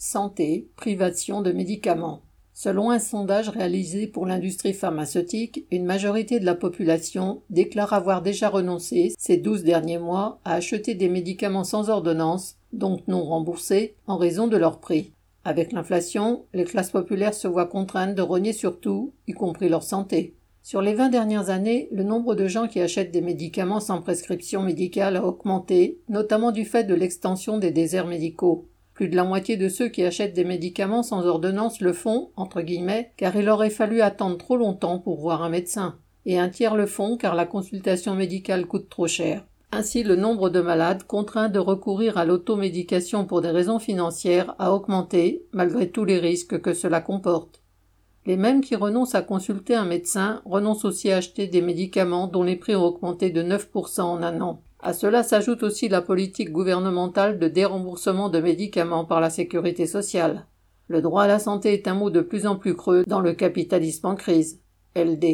santé, privation de médicaments. Selon un sondage réalisé pour l'industrie pharmaceutique, une majorité de la population déclare avoir déjà renoncé, ces douze derniers mois, à acheter des médicaments sans ordonnance, donc non remboursés, en raison de leur prix. Avec l'inflation, les classes populaires se voient contraintes de rogner sur tout, y compris leur santé. Sur les vingt dernières années, le nombre de gens qui achètent des médicaments sans prescription médicale a augmenté, notamment du fait de l'extension des déserts médicaux. Plus de la moitié de ceux qui achètent des médicaments sans ordonnance le font, entre guillemets, car il aurait fallu attendre trop longtemps pour voir un médecin. Et un tiers le font car la consultation médicale coûte trop cher. Ainsi, le nombre de malades contraints de recourir à l'automédication pour des raisons financières a augmenté, malgré tous les risques que cela comporte. Les mêmes qui renoncent à consulter un médecin renoncent aussi à acheter des médicaments dont les prix ont augmenté de 9% en un an. À cela s'ajoute aussi la politique gouvernementale de déremboursement de médicaments par la sécurité sociale. Le droit à la santé est un mot de plus en plus creux dans le capitalisme en crise. LD.